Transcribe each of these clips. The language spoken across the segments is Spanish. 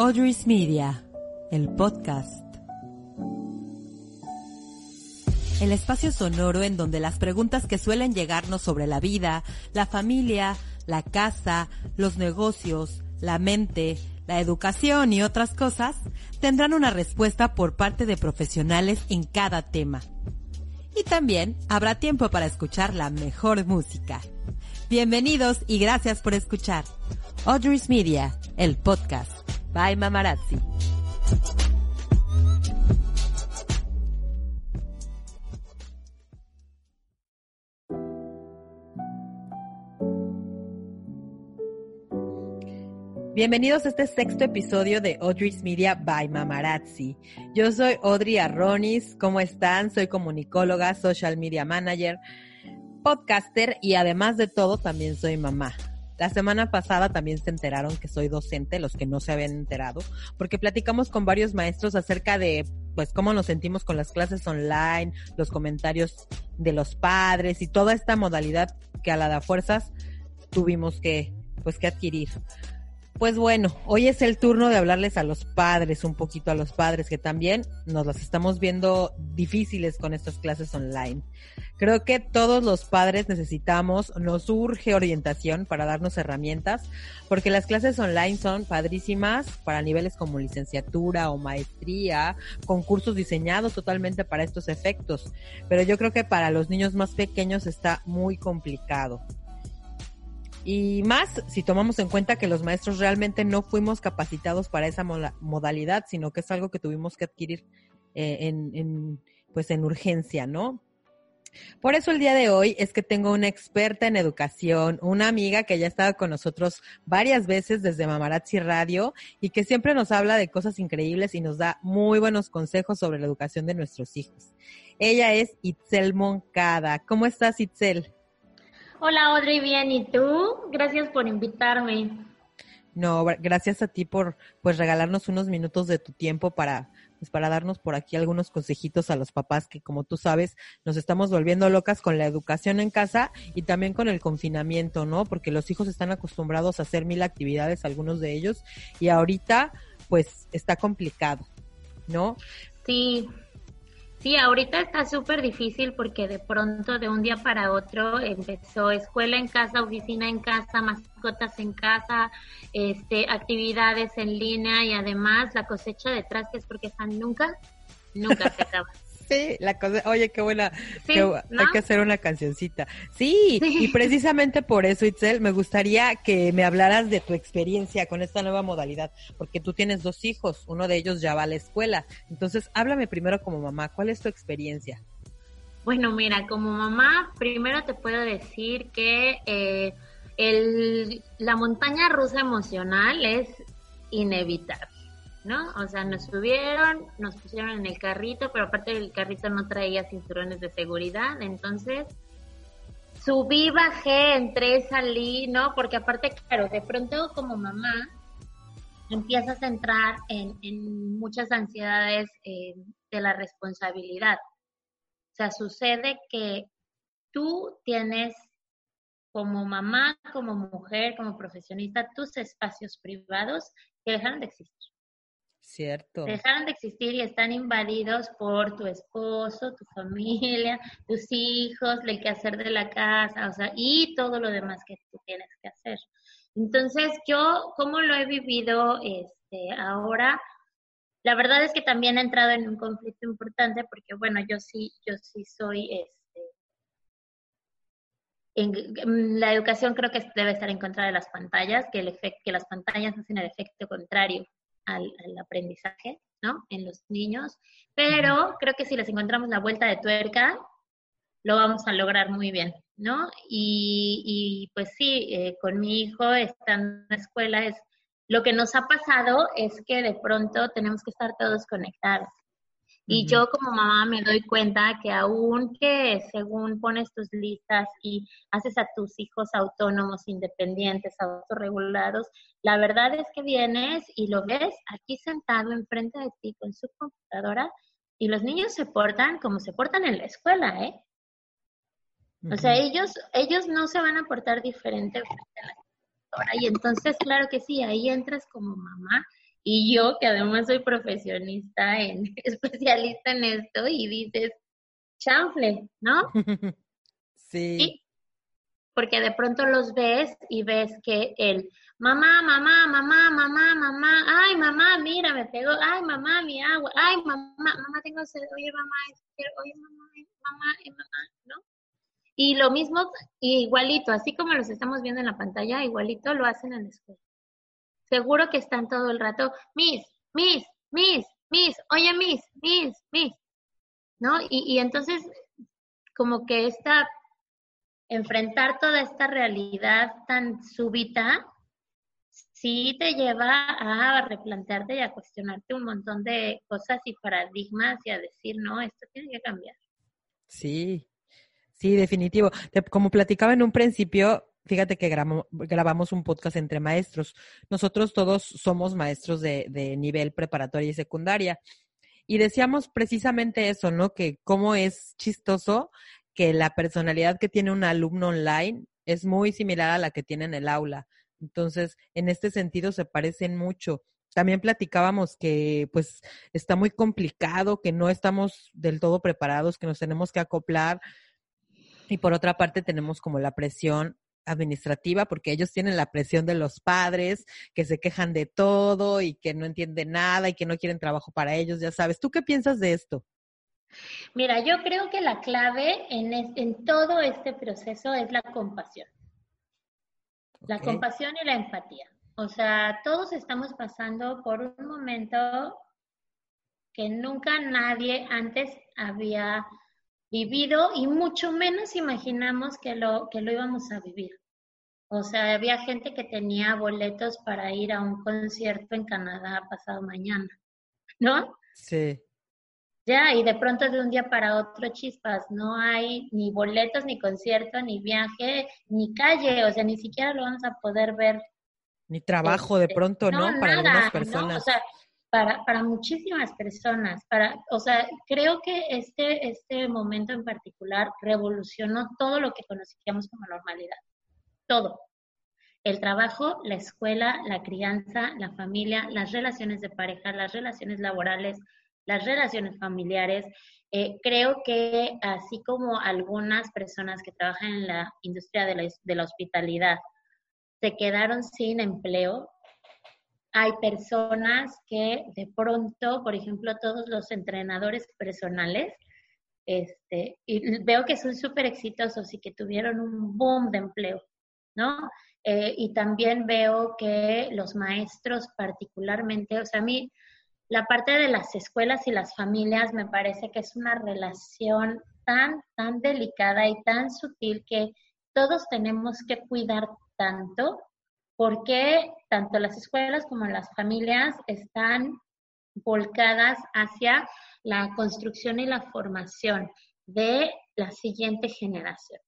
Audrey's Media, el podcast. El espacio sonoro en donde las preguntas que suelen llegarnos sobre la vida, la familia, la casa, los negocios, la mente, la educación y otras cosas tendrán una respuesta por parte de profesionales en cada tema. Y también habrá tiempo para escuchar la mejor música. Bienvenidos y gracias por escuchar. Audrey's Media, el podcast. Bye Mamarazzi. Bienvenidos a este sexto episodio de Audrey's Media by Mamarazzi. Yo soy Audrey Arronis. ¿Cómo están? Soy comunicóloga, social media manager, podcaster y además de todo también soy mamá. La semana pasada también se enteraron que soy docente, los que no se habían enterado, porque platicamos con varios maestros acerca de pues cómo nos sentimos con las clases online, los comentarios de los padres y toda esta modalidad que a la de fuerzas tuvimos que pues que adquirir. Pues bueno, hoy es el turno de hablarles a los padres, un poquito a los padres, que también nos las estamos viendo difíciles con estas clases online. Creo que todos los padres necesitamos, nos urge orientación para darnos herramientas, porque las clases online son padrísimas para niveles como licenciatura o maestría, con cursos diseñados totalmente para estos efectos. Pero yo creo que para los niños más pequeños está muy complicado. Y más si tomamos en cuenta que los maestros realmente no fuimos capacitados para esa modalidad, sino que es algo que tuvimos que adquirir eh, en, en, pues en urgencia, ¿no? Por eso el día de hoy es que tengo una experta en educación, una amiga que ya ha estado con nosotros varias veces desde Mamarazzi Radio y que siempre nos habla de cosas increíbles y nos da muy buenos consejos sobre la educación de nuestros hijos. Ella es Itzel Moncada. ¿Cómo estás, Itzel? Hola Audrey, bien, ¿y tú? Gracias por invitarme. No, gracias a ti por pues regalarnos unos minutos de tu tiempo para pues para darnos por aquí algunos consejitos a los papás que como tú sabes nos estamos volviendo locas con la educación en casa y también con el confinamiento, ¿no? Porque los hijos están acostumbrados a hacer mil actividades, algunos de ellos, y ahorita pues está complicado, ¿no? Sí, Sí, ahorita está súper difícil porque de pronto de un día para otro empezó escuela en casa, oficina en casa, mascotas en casa, este, actividades en línea y además la cosecha de trastes porque están nunca, nunca se acaba. Sí, la cosa, oye, qué buena, hay que hacer una cancioncita. Sí, y precisamente por eso, Itzel, me gustaría que me hablaras de tu experiencia con esta nueva modalidad, porque tú tienes dos hijos, uno de ellos ya va a la escuela. Entonces, háblame primero como mamá, ¿cuál es tu experiencia? Bueno, mira, como mamá, primero te puedo decir que eh, el, la montaña rusa emocional es inevitable. ¿No? O sea, nos subieron, nos pusieron en el carrito, pero aparte el carrito no traía cinturones de seguridad, entonces subí, bajé, entré, salí, ¿no? Porque aparte, claro, de pronto como mamá empiezas a entrar en, muchas ansiedades eh, de la responsabilidad. O sea, sucede que tú tienes como mamá, como mujer, como profesionista, tus espacios privados que dejaron de existir. Cierto. Dejaron de existir y están invadidos por tu esposo, tu familia, tus hijos, el quehacer de la casa, o sea, y todo lo demás que tú tienes que hacer. Entonces, yo, ¿cómo lo he vivido este, ahora? La verdad es que también he entrado en un conflicto importante porque, bueno, yo sí, yo sí soy, este, en, la educación creo que debe estar en contra de las pantallas, que, el efecto, que las pantallas hacen el efecto contrario al, aprendizaje, ¿no? En los niños, pero creo que si les encontramos la vuelta de tuerca, lo vamos a lograr muy bien, ¿no? Y, pues sí, eh, con mi hijo estando en la escuela es lo que nos ha pasado es que de pronto tenemos que estar todos conectados. Y yo como mamá me doy cuenta que aún que según pones tus listas y haces a tus hijos autónomos, independientes, autorregulados, la verdad es que vienes y lo ves aquí sentado enfrente de ti con su computadora y los niños se portan como se portan en la escuela, ¿eh? O sea, ellos, ellos no se van a portar diferente frente a la computadora. Y entonces, claro que sí, ahí entras como mamá Y yo, que además soy profesionista, en, especialista en esto, y dices, chanfle, ¿no? sí. Porque de pronto los ves y ves que el mamá, mamá, mamá, mamá, mamá, ay, mamá, mira, me pegó, ay, mamá, mi agua, ay, mamá, mamá, tengo sed, oye, mamá, oye, mamá, mamá, mamá, ¿no? Y lo mismo, igualito, así como los estamos viendo en la pantalla, igualito lo hacen en la escuela. Seguro que están todo el rato, Miss, Miss, Miss, Miss, oye, Miss, Miss, Miss, ¿no? Y, y entonces, como que esta, enfrentar toda esta realidad tan súbita, sí te lleva a replantearte y a cuestionarte un montón de cosas y paradigmas y a decir, no, esto tiene que cambiar. Sí, sí, definitivo. Como platicaba en un principio, fíjate que grabamos, un podcast entre maestros. Nosotros todos somos maestros de, de nivel preparatoria y secundaria. Y decíamos precisamente eso, ¿no? Que cómo es chistoso que la personalidad que tiene un alumno online es muy similar a la que tiene en el aula. Entonces, en este sentido se parecen mucho. También platicábamos que pues está muy complicado, que no estamos del todo preparados, que nos tenemos que acoplar. Y por otra parte tenemos como la presión administrativa, porque ellos tienen la presión de los padres, que se quejan de todo y que no entienden nada y que no quieren trabajo para ellos, ya sabes. ¿Tú qué piensas de esto? Mira, yo creo que la clave en, en todo este proceso es la compasión. La compasión y la empatía. O sea, todos estamos pasando por un momento que nunca nadie antes había vivido y mucho menos imaginamos que lo, que lo íbamos a vivir. O sea, había gente que tenía boletos para ir a un concierto en Canadá pasado mañana, ¿no? Sí. Ya, y de pronto de un día para otro chispas, no hay ni boletos, ni concierto, ni viaje, ni calle, o sea, ni siquiera lo vamos a poder ver. Ni trabajo de este, pronto, ¿no? Para algunas personas. ¿no? O sea, para, para muchísimas personas, para, o sea, creo que este, este momento en particular revolucionó todo lo que conocíamos como normalidad. Todo. El trabajo, la escuela, la crianza, la familia, las relaciones de pareja, las relaciones laborales, las relaciones familiares. Eh, creo que así como algunas personas que trabajan en la industria de la, de la hospitalidad se quedaron sin empleo, hay personas que de pronto, por ejemplo, todos los entrenadores personales, este, y veo que son súper exitosos y que tuvieron un boom de empleo, ¿no? Eh, y también veo que los maestros particularmente, o sea, a mí la parte de las escuelas y las familias me parece que es una relación tan, tan delicada y tan sutil que todos tenemos que cuidar tanto porque tanto las escuelas como las familias están volcadas hacia la construcción y la formación de la siguiente generación,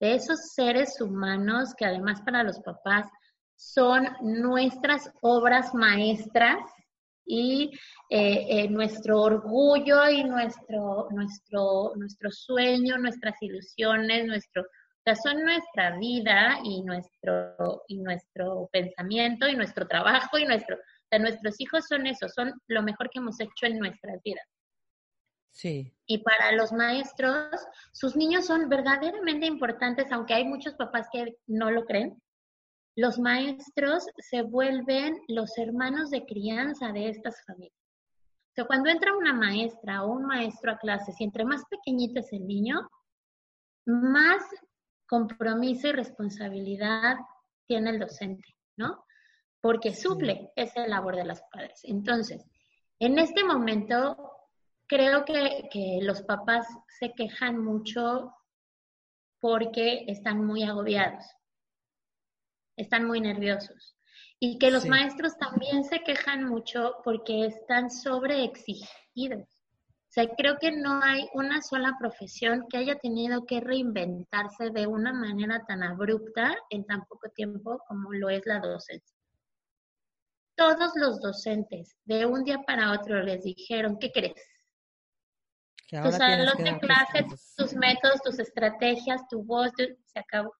de esos seres humanos que además para los papás son nuestras obras maestras y eh, eh, nuestro orgullo y nuestro, nuestro, nuestro sueño, nuestras ilusiones, nuestro, sea, son nuestra vida y nuestro, y nuestro pensamiento y nuestro trabajo y nuestro, o sea, nuestros hijos son eso, son lo mejor que hemos hecho en nuestras vidas. Sí. Y para los maestros, sus niños son verdaderamente importantes, aunque hay muchos papás que no lo creen los maestros se vuelven los hermanos de crianza de estas familias. O sea, cuando entra una maestra o un maestro a clases y entre más pequeñito es el niño, más compromiso y responsabilidad tiene el docente, ¿no? Porque suple esa labor de los padres. Entonces, en este momento, creo que, que los papás se quejan mucho porque están muy agobiados están muy nerviosos. Y que los maestros también se quejan mucho porque están sobreexigidos. Sea, creo que no hay una sola profesión que haya tenido que reinventarse de una manera tan abrupta en tan poco tiempo como lo es la docencia. Todos los docentes de un día para otro les dijeron, ¿qué crees? Tu salón de clases, tus métodos, tus estrategias, tu voz, se acabó.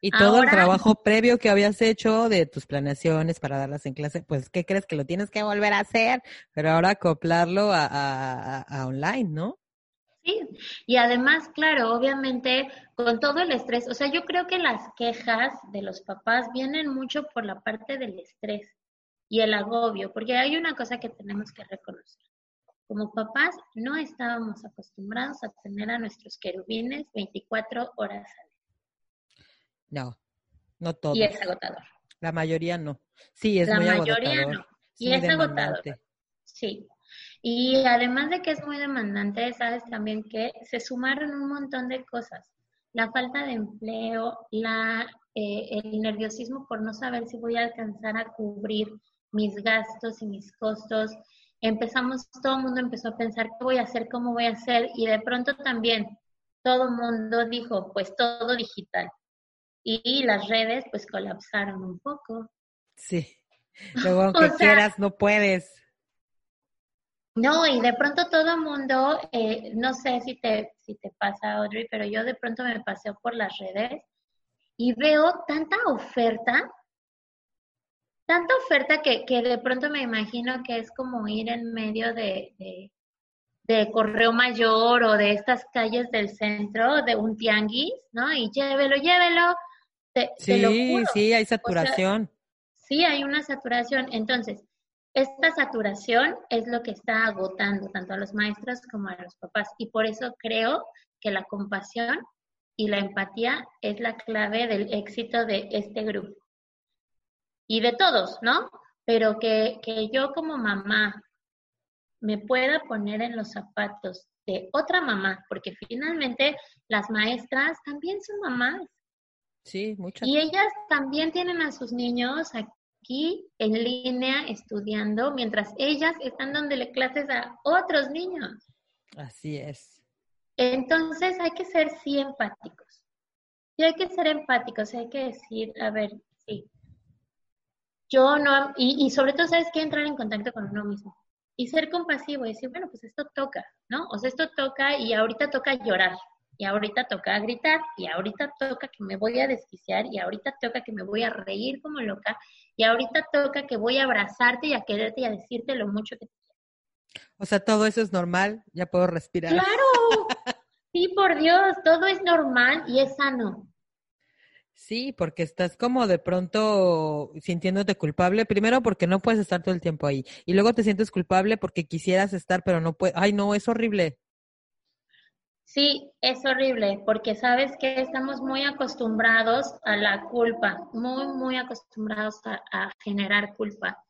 Y todo el trabajo previo que habías hecho de tus planeaciones para darlas en clase, pues, ¿qué crees que lo tienes que volver a hacer? Pero ahora acoplarlo a, a online, ¿no? Sí, y además, claro, obviamente con todo el estrés, o sea, yo creo que las quejas de los papás vienen mucho por la parte del estrés y el agobio, porque hay una cosa que tenemos que reconocer. Como papás no estábamos acostumbrados a tener a nuestros querubines 24 horas al día. No, no todos. Y es agotador. La mayoría no. Sí, es la muy mayoría no. Y es agotador. Sí, y además de que es muy demandante, sabes también que se sumaron un montón de cosas. La falta de empleo, la, eh, el nerviosismo por no saber si voy a alcanzar a cubrir mis gastos y mis costos. Empezamos, todo el mundo empezó a pensar qué voy a hacer, cómo voy a hacer, y de pronto también todo el mundo dijo, pues todo digital. Y las redes pues colapsaron un poco. Sí. Luego, aunque quieras, no puedes. No, y de pronto todo el mundo, eh, no sé si te, si te pasa, Audrey, pero yo de pronto me paseo por las redes y veo tanta oferta, tanta oferta que, que de pronto me imagino que es como ir en medio de, de, Correo Mayor o de estas calles del centro, de un tianguis, ¿no? Y llévelo, llévelo. Sí, sí, hay saturación. sí, hay una saturación. Entonces, esta saturación es lo que está agotando tanto a los maestros como a los papás y por eso creo que la compasión y la empatía es la clave del éxito de este grupo. Y de todos, ¿no? Pero que, que yo como mamá me pueda poner en los zapatos de otra mamá, porque finalmente las maestras también son mamás. Sí, muchas. Y ellas también tienen a sus niños aquí en línea estudiando mientras ellas están dándole clases a otros niños. Así es. Entonces hay que ser sí empáticos. Sí hay que ser empáticos, hay que decir, a ver, sí. Yo no, y, y sobre todo, ¿sabes que Entrar en contacto con uno mismo. Y ser compasivo y decir, bueno, pues esto toca, ¿no? O sea, esto toca y ahorita toca llorar, y ahorita toca gritar, y ahorita toca que me voy a desquiciar, y ahorita toca que me voy a reír como loca, y ahorita toca que voy a abrazarte y a quererte y a decirte lo mucho que te quiero. O sea, todo eso es normal, ya puedo respirar. Claro, sí, por Dios, todo es normal y es sano. Sí, porque estás como de pronto sintiéndote culpable, primero porque no puedes estar todo el tiempo ahí, y luego te sientes culpable porque quisieras estar, pero no puedes. Ay, no, es horrible. Sí, es horrible, porque sabes que estamos muy acostumbrados a la culpa, muy, muy acostumbrados a, generar culpa,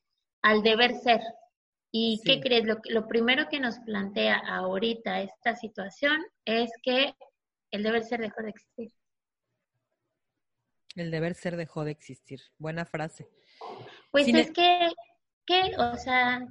al deber ser. ¿Y qué crees? Lo, lo primero que nos plantea ahorita esta situación es que el deber ser dejó de existir. El deber ser dejó de existir. Buena frase. Pues es que, ¿qué? O sea,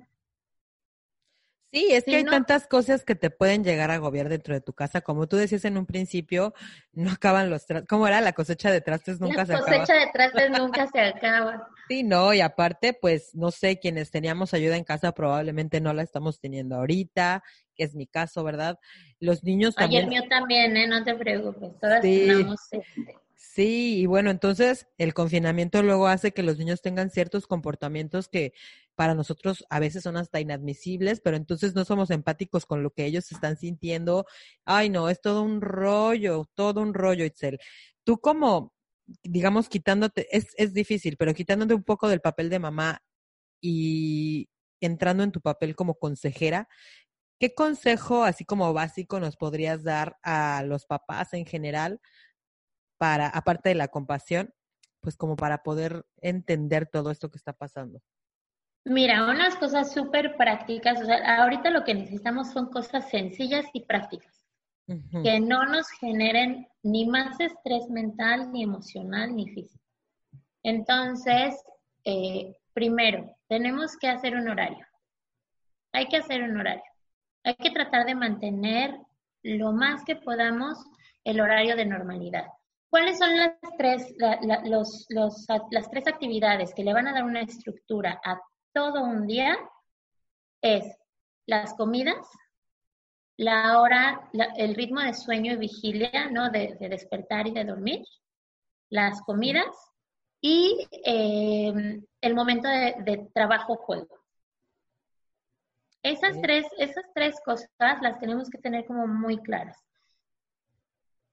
Sí, es que hay tantas cosas que te pueden llegar a agobiar dentro de tu casa. Como tú decías en un principio, no acaban los trastes. ¿Cómo era? La cosecha de trastes nunca se acaba. La cosecha de trastes nunca se acaba. Sí, no, y aparte, pues, no sé, quienes teníamos ayuda en casa probablemente no la estamos teniendo ahorita, que es mi caso, ¿verdad? Los niños también. Ayer mío también, ¿eh? No te preocupes, todas tenemos este. Sí, y bueno, entonces el confinamiento luego hace que los niños tengan ciertos comportamientos que para nosotros a veces son hasta inadmisibles, pero entonces no somos empáticos con lo que ellos están sintiendo. Ay, no, es todo un rollo, todo un rollo, Itzel. Tú como, digamos, quitándote, es, es difícil, pero quitándote un poco del papel de mamá y entrando en tu papel como consejera, ¿qué consejo, así como básico, nos podrías dar a los papás en general para, aparte de la compasión, pues como para poder entender todo esto que está pasando? Mira, unas cosas súper prácticas, o sea, ahorita lo que necesitamos son cosas sencillas y prácticas, que no nos generen ni más estrés mental, ni emocional, ni físico. Entonces, eh, primero, tenemos que hacer un horario. Hay que hacer un horario. Hay que tratar de mantener lo más que podamos el horario de normalidad. ¿Cuáles son las tres, los, los, las tres actividades que le van a dar una estructura a todo un día? Es las comidas, la hora, el ritmo de sueño y vigilia, ¿no? De, despertar y de dormir, las comidas y em, el momento de, trabajo-juego. Esas, tres, esas tres cosas las tenemos que tener como muy claras.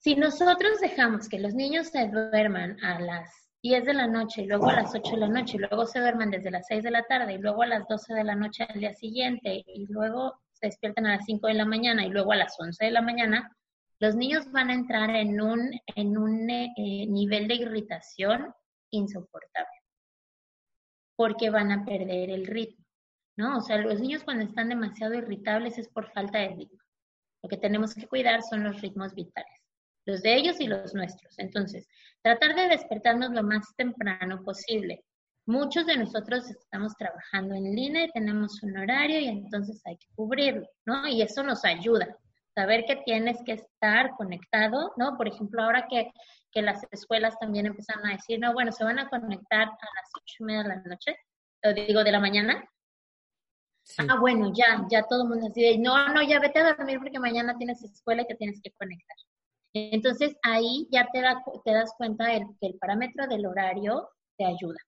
Si nosotros dejamos que los niños se duerman a las 10 de la noche y luego a las 8 de la noche y luego se duerman desde las 6 de la tarde y luego a las 12 de la noche al día siguiente y luego se despiertan a las 5 de la mañana y luego a las 11 de la mañana, los niños van a entrar en un, en un eh, nivel de irritación insoportable porque van a perder el ritmo, ¿no? O sea, los niños cuando están demasiado irritables es por falta de ritmo. Lo que tenemos que cuidar son los ritmos vitales los de ellos y los nuestros. Entonces, tratar de despertarnos lo más temprano posible. Muchos de nosotros estamos trabajando en línea y tenemos un horario y entonces hay que cubrirlo, ¿no? Y eso nos ayuda. Saber que tienes que estar conectado, ¿no? Por ejemplo, ahora que, las escuelas también empezaron a decir, no, bueno, se van a conectar a las ocho y media de la noche, o digo, de la mañana. Ah, bueno, ya, ya todo el mundo dice, no, no, ya vete a dormir porque mañana tienes escuela y te tienes que conectar. Entonces ahí ya te, te das cuenta que el parámetro del horario te ayuda.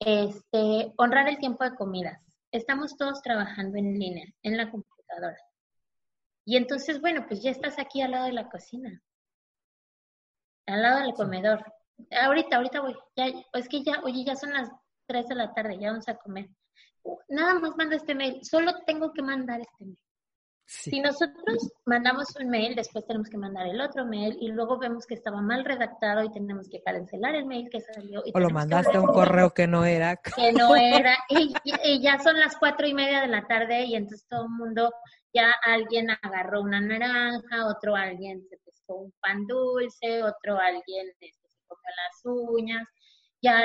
Este, honrar el tiempo de comidas. Estamos todos trabajando en línea, en la computadora. Y entonces, bueno, pues ya estás aquí al lado de la cocina, al lado del comedor. Ahorita, ahorita voy. Ya, es que ya, oye, ya son las 3 de la tarde, ya vamos a comer. Nada más manda este mail, solo tengo que mandar este mail. Si nosotros mandamos un mail, después tenemos que mandar el otro mail y luego vemos que estaba mal redactado y tenemos que cancelar el mail que salió. o lo mandaste a un correo que no era. Que no era. Y, ya son las cuatro y media de la tarde y entonces todo el mundo, ya alguien agarró una naranja, otro alguien se pescó un pan dulce, otro alguien este, se comió las uñas, ya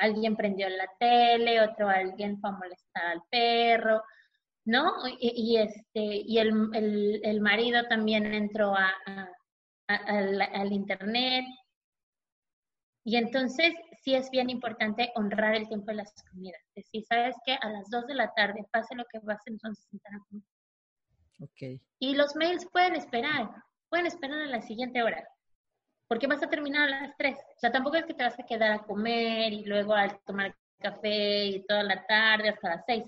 alguien prendió la tele, otro alguien fue a molestar al perro ¿no? Y, este, y el, el, marido también entró a, al, internet. Y entonces sí es bien importante honrar el tiempo de las comidas. Es decir, ¿sabes qué? A las 2 de la tarde, pase lo que vas entonces a comer. Okay. Y los mails pueden esperar, pueden esperar a la siguiente hora, porque vas a terminar a las 3. O sea, tampoco es que te vas a quedar a comer y luego a tomar café y toda la tarde hasta las 6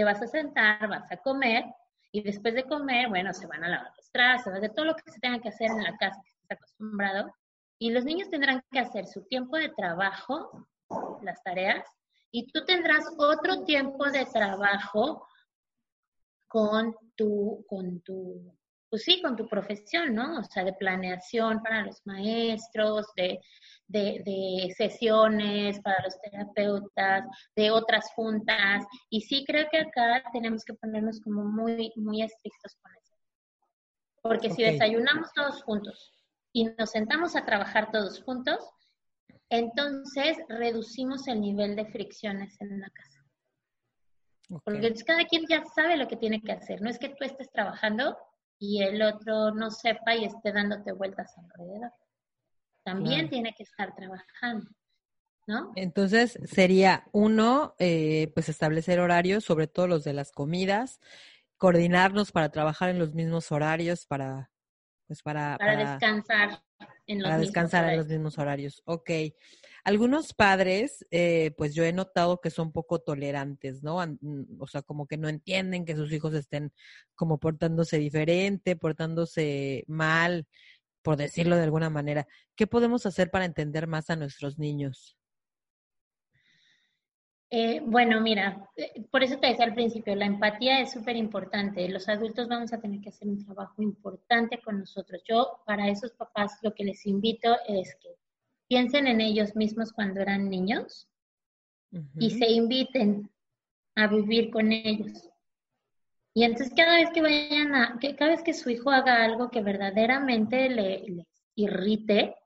te vas a sentar, vas a comer y después de comer, bueno, se van a lavar los trastos, de todo lo que se tenga que hacer en la casa que estés acostumbrado. Y los niños tendrán que hacer su tiempo de trabajo, las tareas, y tú tendrás otro tiempo de trabajo con tu, con tu, pues sí, con tu profesión, ¿no? O sea, de planeación para los maestros, de, de, sesiones para los terapeutas, de otras juntas. Y sí creo que acá tenemos que ponernos como muy, muy estrictos con eso. Porque si desayunamos todos juntos y nos sentamos a trabajar todos juntos, entonces reducimos el nivel de fricciones en la casa. Porque cada quien ya sabe lo que tiene que hacer. No es que tú estés trabajando y el otro no sepa y esté dándote vueltas alrededor también tiene que estar trabajando. ¿No? Entonces sería uno, eh, pues establecer horarios, sobre todo los de las comidas, coordinarnos para trabajar en los mismos horarios, para, pues para, para, descansar en para descansar en los mismos horarios. Ok. Algunos padres, eh, pues yo he notado que son poco tolerantes, ¿no? O sea, como que no entienden que sus hijos estén como portándose diferente, portándose mal por decirlo de alguna manera. ¿Qué podemos hacer para entender más a nuestros niños? Eh, bueno, mira, eh, por eso te decía al principio, la empatía es súper importante. Los adultos vamos a tener que hacer un trabajo importante con nosotros. Yo, para esos papás, lo que les invito es que piensen en ellos mismos cuando eran niños y se inviten a vivir con ellos. Y entonces cada vez que vayan a, que cada vez que su hijo haga algo que verdaderamente le, les irrite,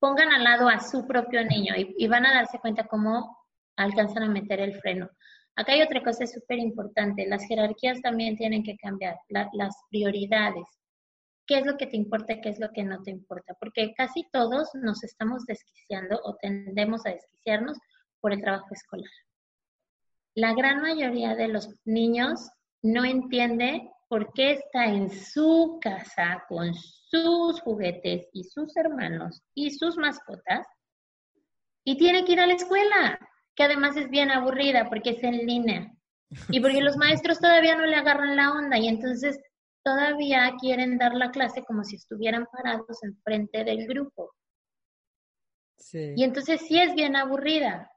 pongan al lado a su propio niño y, van a darse cuenta cómo alcanzan a meter el freno. Acá hay otra cosa súper importante, las jerarquías también tienen que cambiar, las prioridades. ¿Qué es lo que te importa y qué es lo que no te importa? Porque casi todos nos estamos desquiciando o tendemos a desquiciarnos por el trabajo escolar la gran mayoría de los niños no entiende porque está en su casa con sus juguetes y sus hermanos y sus mascotas y tiene que ir a la escuela, que además es bien aburrida porque es en línea y porque los maestros todavía no le agarran la onda y entonces todavía quieren dar la clase como si estuvieran parados enfrente del grupo. Y entonces sí es bien aburrida,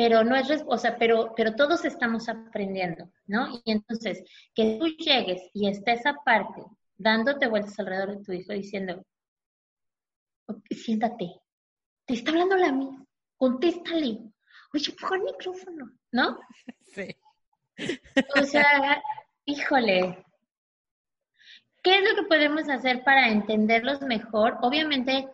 pero no es, o sea, pero, pero todos estamos aprendiendo, ¿no? Y entonces, que tú llegues y estés aparte, dándote vueltas alrededor de tu hijo diciendo, siéntate, te está hablando la mía, contéstale, oye, por el micrófono, ¿no? Sí. O sea, híjole, ¿qué es lo que podemos hacer para entenderlos mejor? Obviamente,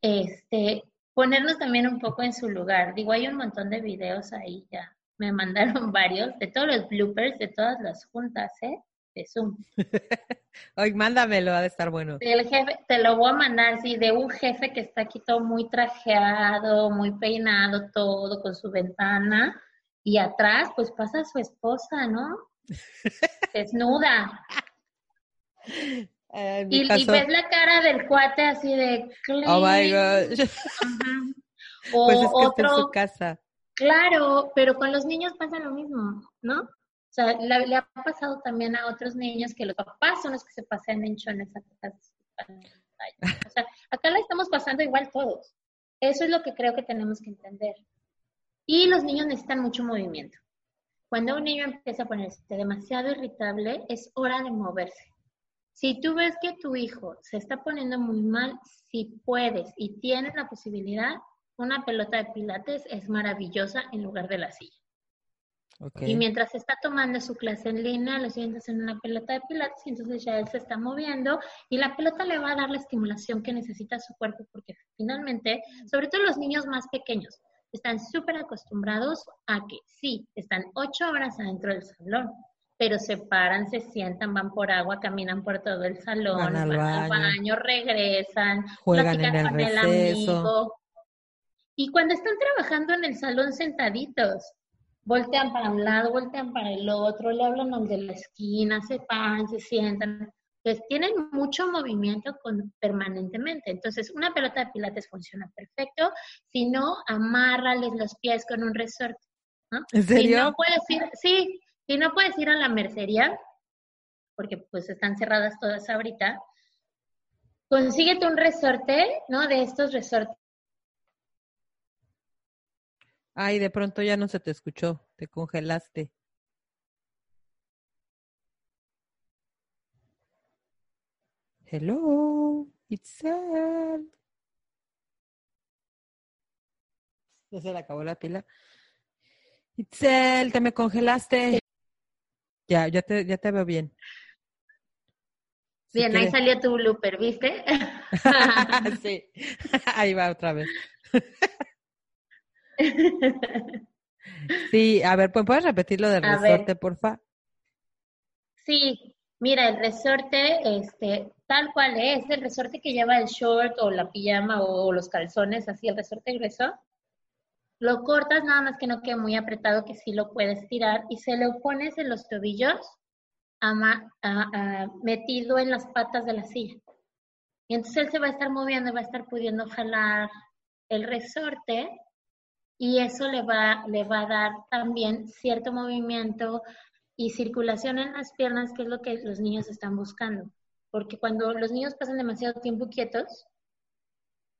este, ponernos también un poco en su lugar. Digo, hay un montón de videos ahí ya. Me mandaron varios de todos los bloopers de todas las juntas, ¿eh? De Zoom. Hoy mándamelo, ha de estar bueno. El jefe, te lo voy a mandar, sí, de un jefe que está aquí todo muy trajeado, muy peinado, todo con su ventana. Y atrás, pues pasa su esposa, ¿no? Desnuda. Eh, y, ves la cara del cuate así de... Oh my God. O pues es que otro, en su casa. Claro, pero con los niños pasa lo mismo, ¿no? O sea, le ha pasado también a otros niños que los papás son los que se pasean en chones. O sea, acá la estamos pasando igual todos. Eso es lo que creo que tenemos que entender. Y los niños necesitan mucho movimiento. Cuando un niño empieza a ponerse demasiado irritable, es hora de moverse. Si tú ves que tu hijo se está poniendo muy mal, si puedes y tienes la posibilidad, una pelota de pilates es maravillosa en lugar de la silla. Y mientras está tomando su clase en línea, lo sientas en una pelota de pilates y entonces ya él se está moviendo y la pelota le va a dar la estimulación que necesita su cuerpo porque finalmente, sobre todo los niños más pequeños, están súper acostumbrados a que sí, están ocho horas adentro del salón, pero se paran, se sientan, van por agua, caminan por todo el salón, van al, baño. regresan, juegan en el con el amigo. Y cuando están trabajando en el salón sentaditos, voltean para un lado, voltean para el otro, le hablan al de la esquina, se paran, se sientan. Entonces, tienen mucho movimiento con, permanentemente. Entonces, una pelota de pilates funciona perfecto. Si no, amárrales los pies con un resorte. ¿no? ¿En serio? Si no puedes ir, sí, si no puedes ir a la mercería, porque pues están cerradas todas ahorita, consíguete un resorte, ¿no? De estos resortes. Ay, de pronto ya no se te escuchó, te congelaste. Hello, Itzel. Ya se le acabó la pila. Itzel, te me congelaste. Ya, ya te, ya te veo bien. bien, ahí salió tu blooper, ¿viste? sí, ahí va otra vez. sí, a ver, ¿puedes repetir lo del resorte, porfa? Sí, mira, el resorte, este, tal cual es, el resorte que lleva el short o la pijama o, los calzones, así el resorte grueso, lo cortas nada más que no quede muy apretado, que sí lo puedes tirar, y se lo pones en los tobillos metido en las patas de la silla. Y entonces él se va a estar moviendo, va a estar pudiendo jalar el resorte y eso le va, le va a dar también cierto movimiento y circulación en las piernas, que es lo que los niños están buscando. Porque cuando los niños pasan demasiado tiempo quietos,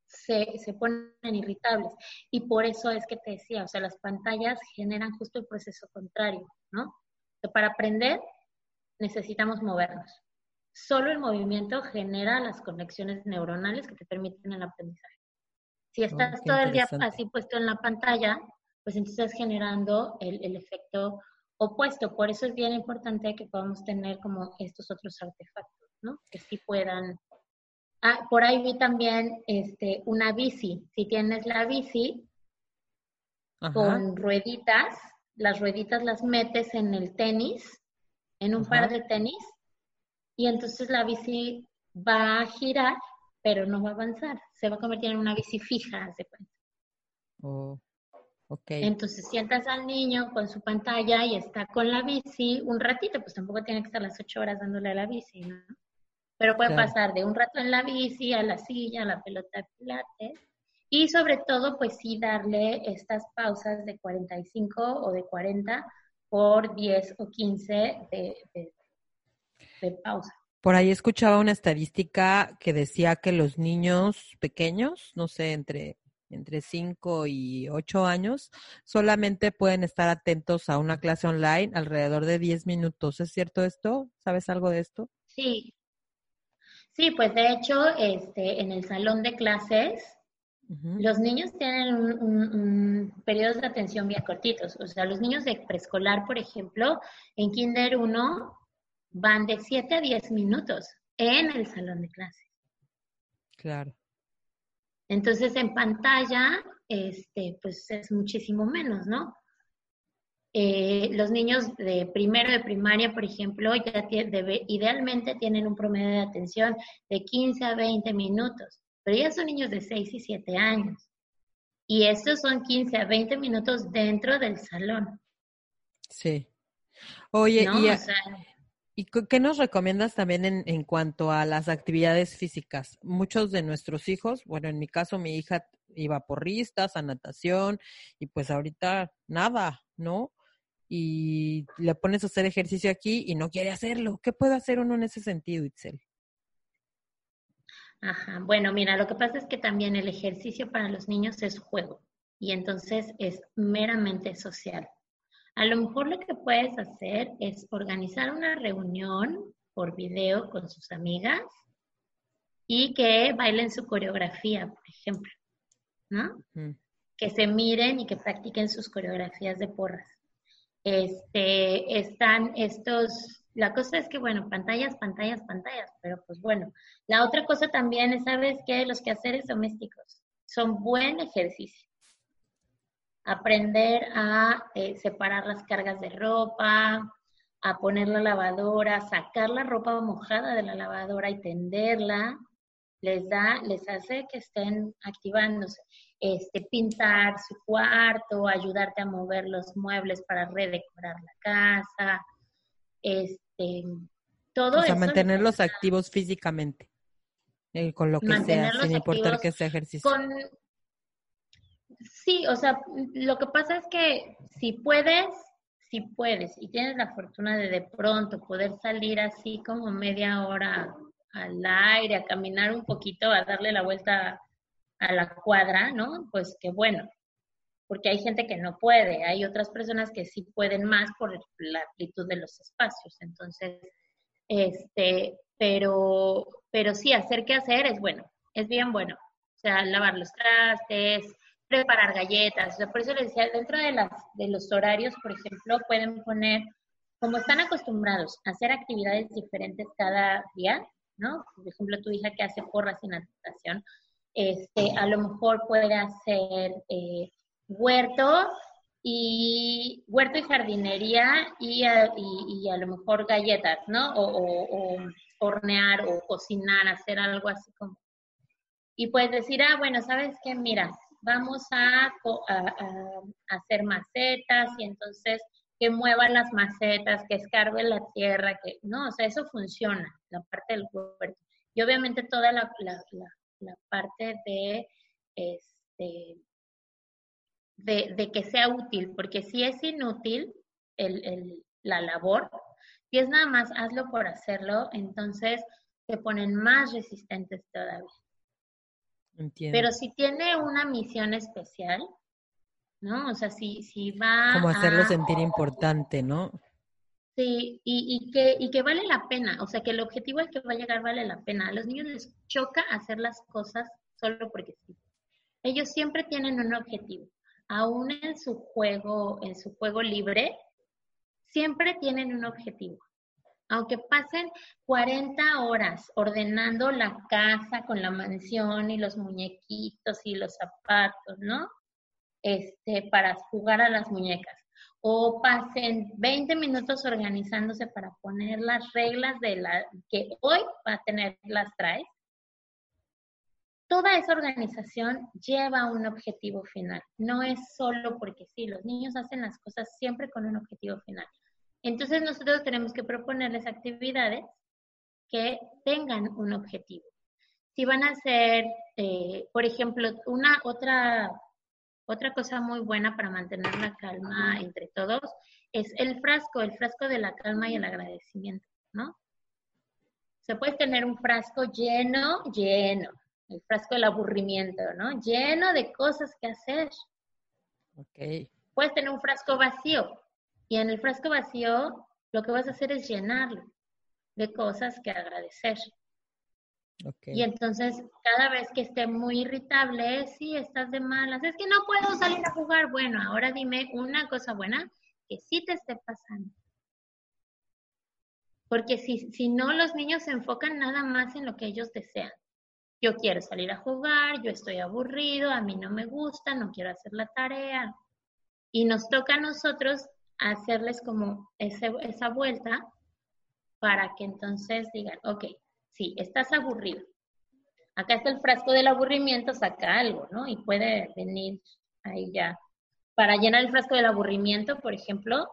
se, se, ponen irritables. Y por eso es que te decía, o sea, las pantallas generan justo el proceso contrario, ¿no? Que para aprender necesitamos movernos. Solo el movimiento genera las conexiones neuronales que te permiten el aprendizaje. Si oh, estás todo el día así puesto en la pantalla, pues entonces generando el, el efecto opuesto. Por eso es bien importante que podamos tener como estos otros artefactos, ¿no? Que sí puedan Ah, por ahí vi también este, una bici. Si tienes la bici con rueditas, las rueditas las metes en el tenis, en un par de tenis, y entonces la bici va a girar, pero no va a avanzar. Se va a convertir en una bici fija, se cuenta. Oh. Okay. Entonces sientas al niño con su pantalla y está con la bici un ratito, pues tampoco tiene que estar las ocho horas dándole a la bici, ¿no? Pero puede pasar de un rato en la bici a la silla, a la pelota de pilates. Y sobre todo, pues sí darle estas pausas de 45 o de 40 por 10 o 15 de, de pausa. Por ahí escuchaba una estadística que decía que los niños pequeños, no sé, entre entre 5 y 8 años, solamente pueden estar atentos a una clase online alrededor de 10 minutos. ¿Es cierto esto? ¿Sabes algo de esto? Sí. Sí, pues de hecho, este, en el salón de clases, los niños tienen un, periodos de atención bien cortitos. O sea, los niños de preescolar, por ejemplo, en Kinder 1 van de 7 a 10 minutos en el salón de clases. Claro. Entonces, en pantalla, este, pues es muchísimo menos, ¿no? Eh, los niños de primero de primaria, por ejemplo, ya debe, idealmente tienen un promedio de atención de 15 a 20 minutos, pero ya son niños de 6 y 7 años. Y estos son 15 a 20 minutos dentro del salón. Sí. Oye, y, ¿Y qué nos recomiendas también en, en, cuanto a las actividades físicas? Muchos de nuestros hijos, bueno, en mi caso mi hija iba por ristas, a natación, y pues ahorita nada, ¿no? Y le pones a hacer ejercicio aquí y no quiere hacerlo. ¿Qué puede hacer uno en ese sentido, Itzel? Ajá, bueno, mira, lo que pasa es que también el ejercicio para los niños es juego y entonces es meramente social. A lo mejor lo que puedes hacer es organizar una reunión por video con sus amigas y que bailen su coreografía, por ejemplo, ¿no? Que se miren y que practiquen sus coreografías de porras. Este, están estos, la cosa es que, bueno, pantallas, pantallas, pantallas, pero pues bueno, la otra cosa también es, ¿sabes qué? Los quehaceres domésticos son buen ejercicio aprender a eh, separar las cargas de ropa, a poner la lavadora, sacar la ropa mojada de la lavadora y tenderla, les da, les hace que estén activándose. Este, pintar su cuarto, ayudarte a mover los muebles para redecorar la casa, este, todo o sea, mantenerlos activos físicamente, eh, con lo que sea, sin importar que sea ejercicio. Con, Sí, o sea, lo que pasa es que si puedes, si puedes y tienes la fortuna de de pronto poder salir así como media hora al aire, a caminar un poquito, a darle la vuelta a la cuadra, ¿no? Pues qué bueno, porque hay gente que no puede, hay otras personas que sí pueden más por la amplitud de los espacios, entonces, este, pero, pero sí, hacer qué hacer es bueno, es bien bueno, o sea, lavar los trastes, preparar galletas. O sea, por eso les decía, dentro de, las, de los horarios, por ejemplo, pueden poner, como están acostumbrados hacer actividades diferentes cada día, ¿no? Por ejemplo, tu hija que hace porras en natación, este, a lo mejor puede hacer eh, huerto y huerto y jardinería y a, y, a lo mejor galletas, ¿no? O, hornear o cocinar, hacer algo así como. Y puedes decir, ah, bueno, ¿sabes qué? Mira, vamos a, hacer macetas y entonces que muevan las macetas, que escarbe la tierra, que no, o sea, eso funciona, la parte del huerto. Y obviamente toda la, parte de, este, de, que sea útil, porque si es inútil la labor, si es nada más hazlo por hacerlo, entonces te ponen más resistentes todavía. Pero si tiene una misión especial, ¿no? O sea, si, si va... Como hacerlo sentir importante, ¿no? Sí, y, y, que, y que vale la pena, o sea, que el objetivo al que va a llegar vale la pena. A los niños les choca hacer las cosas solo porque sí. Ellos siempre tienen un objetivo. Aún en su juego, en su juego libre, siempre tienen un objetivo aunque pasen 40 horas ordenando la casa con la mansión y los muñequitos y los zapatos, ¿no? Este, para jugar a las muñecas. O pasen 20 minutos organizándose para poner las reglas de la que hoy va a tener las traes. toda esa organización lleva un objetivo final. No es solo porque sí, los niños hacen las cosas siempre con un objetivo final. Entonces nosotros tenemos que proponerles actividades que tengan un objetivo. Si van a hacer, eh, por ejemplo, una otra, otra cosa muy buena para mantener la calma entre todos es el frasco, el frasco de la calma y el agradecimiento, ¿no? Se puede tener un frasco lleno, lleno, el frasco del aburrimiento, ¿no? Lleno de cosas que hacer. Ok. Puedes tener un frasco vacío y en el frasco vacío lo que vas a hacer es llenarlo de cosas que agradecer. Okay. Y entonces, cada vez que esté muy irritable, sí, estás de malas, es que no puedo salir a jugar. Bueno, ahora dime una cosa buena que sí te esté pasando. Porque si, si no, los niños se enfocan nada más en lo que ellos desean. Yo quiero salir a jugar, yo estoy aburrido, a mí no me gusta, no quiero hacer la tarea. Y nos toca a nosotros hacerles como ese, esa vuelta para que entonces digan, ok, sí, estás aburrido. Acá está el frasco del aburrimiento, saca algo, ¿no? Y puede venir ahí ya. Para llenar el frasco del aburrimiento, por ejemplo,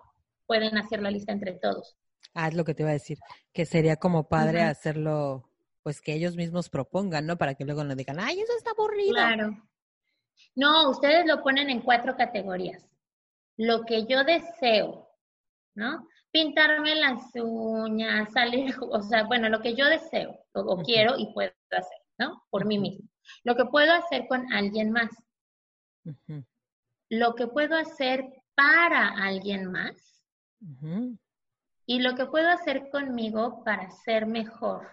pueden hacer la lista entre todos. Ah, es lo que te iba a decir, que sería como padre hacerlo, pues que ellos mismos propongan, ¿no? Para que luego no digan, ay, eso está aburrido. Claro. No, ustedes lo ponen en cuatro categorías. Lo que yo deseo, ¿no? Pintarme las uñas, salir, o sea, bueno, lo que yo deseo o, quiero y puedo hacer, ¿no? Por mí mismo. Lo que puedo hacer con alguien más. Lo que puedo hacer para alguien más y lo que puedo hacer conmigo para ser mejor.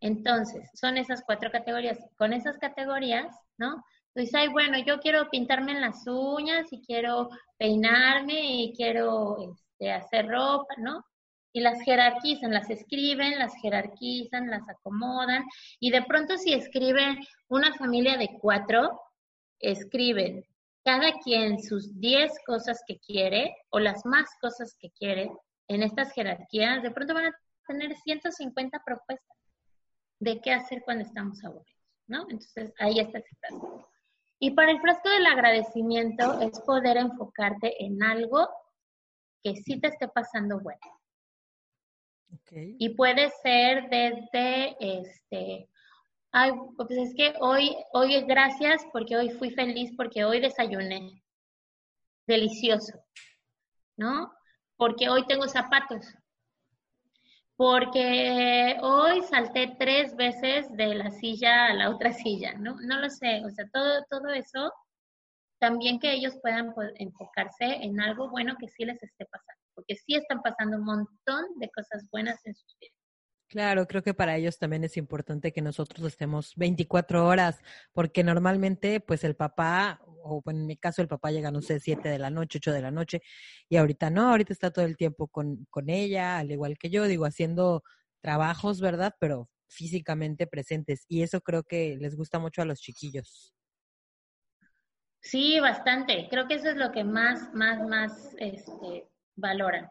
Entonces, son esas cuatro categorías. Con esas categorías, ¿no? Entonces, ay, bueno, yo quiero pintarme en las uñas y quiero peinarme y quiero este, hacer ropa, ¿no? Y las jerarquizan, las escriben, las jerarquizan, las acomodan. Y de pronto si escriben una familia de cuatro, escriben cada quien sus 10 cosas que quiere o las más cosas que quiere en estas jerarquías, de pronto van a tener 150 propuestas de qué hacer cuando estamos aburridos, ¿no? Entonces, ahí está el. Y para el frasco del agradecimiento es poder enfocarte en algo que sí te esté pasando bueno. Y puede ser desde este, Ay, pues es que hoy, hoy gracias porque hoy fui feliz, porque hoy desayuné. Delicioso, ¿no? Porque hoy tengo zapatos. Porque hoy salté tres veces de la silla a la otra silla, ¿no? No lo sé, o sea, todo, todo eso, también que ellos puedan pues, enfocarse en algo bueno que sí les esté pasando, porque sí están pasando un montón de cosas buenas en sus vidas. Claro, creo que para ellos también es importante que nosotros estemos 24 horas, porque normalmente, pues el papá, o en mi caso el papá llega, no sé, 7 de la noche, 8 de la noche, y ahorita no, ahorita está todo el tiempo con, con ella, al igual que yo, digo, haciendo trabajos, ¿verdad? Pero físicamente presentes, y eso creo que les gusta mucho a los chiquillos. Sí, bastante. Creo que eso es lo que más, más, más este, valoran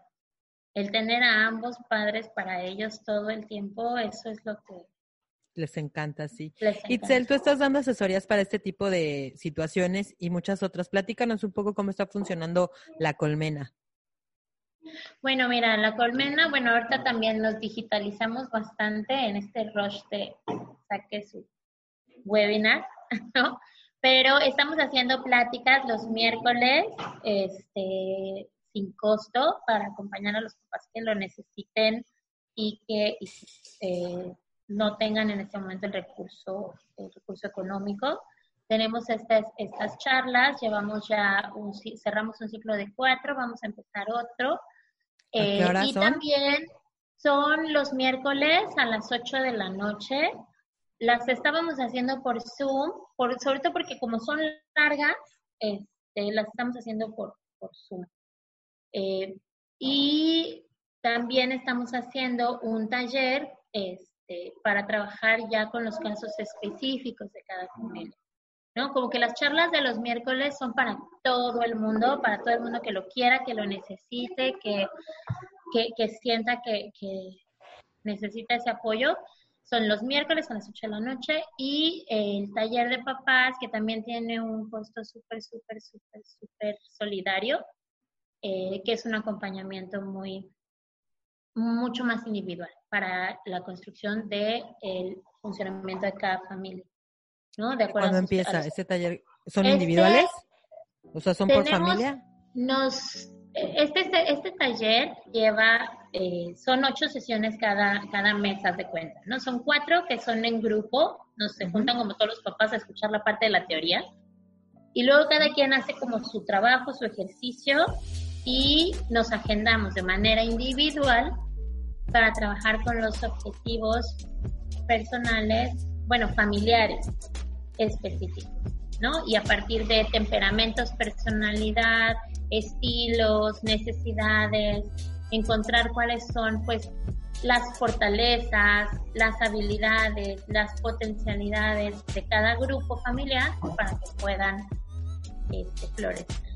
el tener a ambos padres para ellos todo el tiempo, eso es lo que... Les encanta, sí. Itzel, tú estás dando asesorías para este tipo de situaciones y muchas otras. Platícanos un poco cómo está funcionando la colmena. Bueno, mira, la colmena, bueno, ahorita también nos digitalizamos bastante en este rush de saque su webinar, ¿no? Pero estamos haciendo pláticas los miércoles, este, sin costo para acompañar a los papás que lo necesiten y que eh, no tengan en este momento el recurso, el recurso económico. Tenemos estas, estas charlas, llevamos ya un, cerramos un ciclo de cuatro, vamos a empezar otro. Eh, y también son los miércoles a las 8 de la noche. Las estábamos haciendo por Zoom, por, sobre todo porque como son largas, este, las estamos haciendo por, por Zoom. Eh, y también estamos haciendo un taller este, para trabajar ya con los casos específicos de cada familia. ¿no? Como que las charlas de los miércoles son para todo el mundo, para todo el mundo que lo quiera, que lo necesite, que, que, sienta que, que necesita ese apoyo. son los miércoles a las 8 de la noche y el taller de papás que también tiene un costo súper, súper, súper, súper solidario, eh, que es un acompañamiento muy, mucho más individual para la construcción del el funcionamiento de cada familia. ¿no? De acuerdo ¿Cuándo empieza ese taller? ¿Son este individuales? O sea, ¿son por familia? Nos, este, este, este taller lleva, eh, son ocho sesiones cada, cada mes, de cuenta, ¿no? Son cuatro que son en grupo, nos se juntan como todos los papás a escuchar la parte de la teoría, y luego cada quien hace como su trabajo, su ejercicio, y nos agendamos de manera individual para trabajar con los objetivos personales, bueno, familiares específicos, ¿no? Y a partir de temperamentos, personalidad, estilos, necesidades, encontrar cuáles son, pues, las fortalezas, las habilidades, las potencialidades de cada grupo familiar para que puedan este, florecer.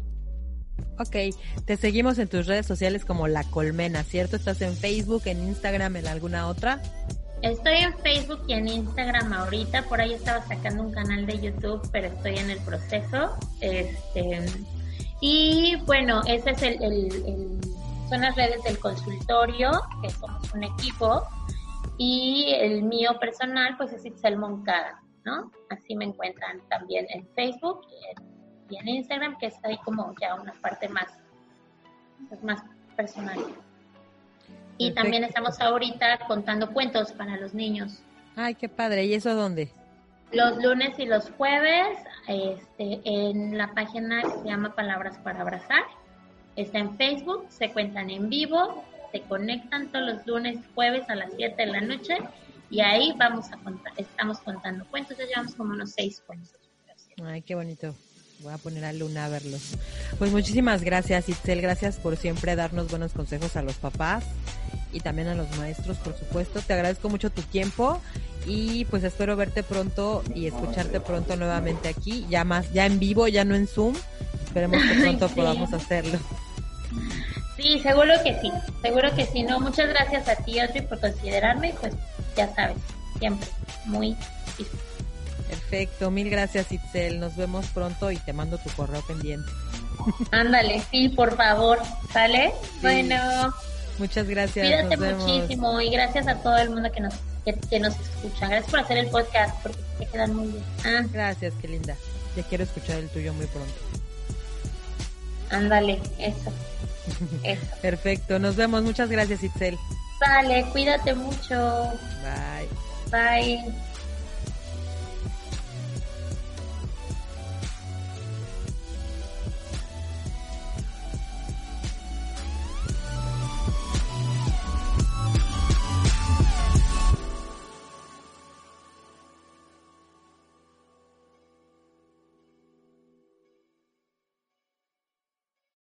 Ok, te seguimos en tus redes sociales como La Colmena, ¿cierto? ¿Estás en Facebook, en Instagram, en alguna otra? Estoy en Facebook y en Instagram ahorita, por ahí estaba sacando un canal de YouTube, pero estoy en el proceso. Este, y bueno, ese es el, son las redes del consultorio, que somos un equipo, y el mío personal, pues es Itzel Moncada, ¿no? Así me encuentran también en Facebook en y en Instagram, que está ahí como ya una parte más, pues, más personal. Y también estamos ahorita contando cuentos para los niños. Ay, qué padre. ¿Y eso dónde? Los lunes y los jueves, este, en la página que se llama Palabras para Abrazar. Está en Facebook, se cuentan en vivo, se conectan todos los lunes, jueves a las 7 de la noche y ahí vamos a contar, estamos contando cuentos, ya llevamos como unos seis cuentos. Ay, qué bonito. Voy a poner a Luna a verlos. Pues muchísimas gracias, Itzel. Gracias por siempre darnos buenos consejos a los papás y también a los maestros, por supuesto. Te agradezco mucho tu tiempo y pues espero verte pronto y escucharte pronto nuevamente aquí, ya más, ya en vivo, ya no en Zoom. Esperemos que pronto podamos hacerlo. Sí, seguro que sí, seguro que sí. No, muchas gracias a ti, Audrey, por considerarme. Pues ya sabes, siempre muy difícil. Perfecto, mil gracias Itzel, nos vemos pronto y te mando tu correo pendiente. Ándale, sí, por favor, ¿sale? Bueno. Muchas gracias. Cuídate muchísimo y gracias a todo el mundo que nos, que, nos escucha. Gracias por hacer el podcast porque te quedan muy bien. Ah. Gracias, qué linda. Ya quiero escuchar el tuyo muy pronto. Ándale, eso. eso. Perfecto, nos vemos. Muchas gracias, Itzel. Vale, cuídate mucho. Bye. Bye.